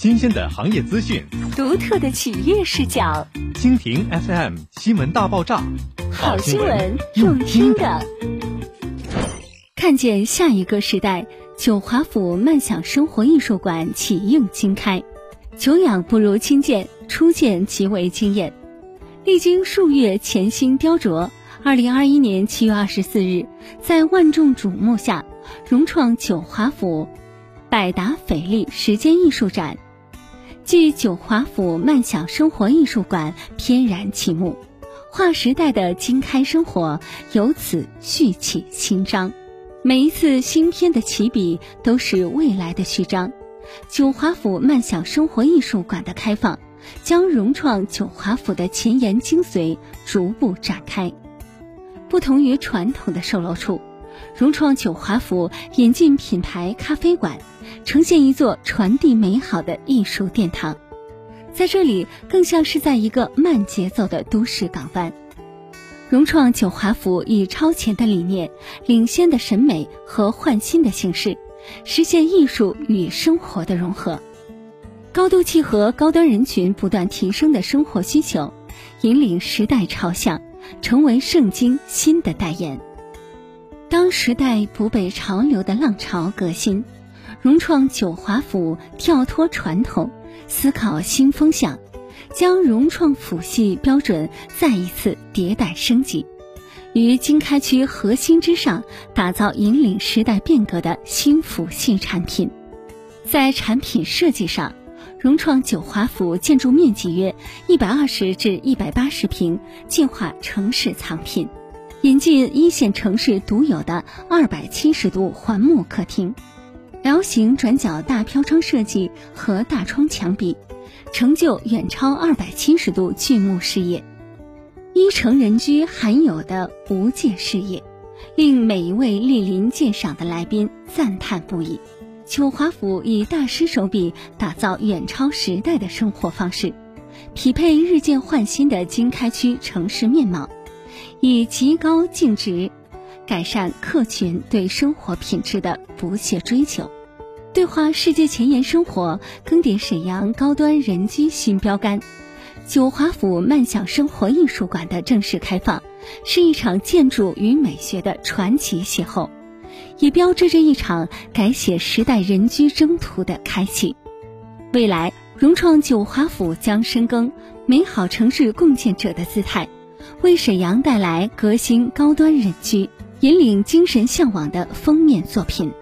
新鲜的行业资讯，独特的企业视角。蜻蜓 FM 新闻大爆炸，好新闻用听的。看见下一个时代，九华府慢享生活艺术馆启应经开。久仰不如亲见，初见极为惊艳。历经数月潜心雕琢，二零二一年七月二十四日，在万众瞩目下，融创九华府百达翡丽时间艺术展继九华府慢享生活艺术馆翩然启幕，划时代的经开生活由此续起新章。每一次新篇的起笔，都是未来的序章。九华府慢享生活艺术馆的开放，将融创九华府的前沿精髓逐步展开。不同于传统的售楼处，融创九华府引进品牌咖啡馆，呈现一座传递美好的艺术殿堂。在这里，更像是在一个慢节奏的都市港湾。融创九华府以超前的理念、领先的审美和焕新的形式。实现艺术与生活的融合，高度契合高端人群不断提升的生活需求，引领时代潮向，成为圣经新的代言。当时代不被潮流的浪潮革新，融创九华府跳脱传统，思考新风向，将融创府系标准再一次迭代升级。于经开区核心之上，打造引领时代变革的新府系产品。在产品设计上，融创九华府建筑面积约一百二十至一百八十平，计划城市藏品，引进一线城市独有的二百七十度环幕客厅，L 型转角大飘窗设计和大窗墙壁，成就远超二百七十度巨幕视野。一城人居罕有的无界视野，令每一位莅临鉴赏的来宾赞叹不已。九华府以大师手笔打造远超时代的生活方式，匹配日渐焕新的经开区城市面貌，以极高净值改善客群对生活品质的不懈追求，对话世界前沿生活，更迭沈阳高端人居新标杆。九华府慢享生活艺术馆的正式开放，是一场建筑与美学的传奇邂逅，也标志着一场改写时代人居征途的开启。未来，融创九华府将深耕美好城市共建者的姿态，为沈阳带来革新高端人居，引领精神向往的封面作品。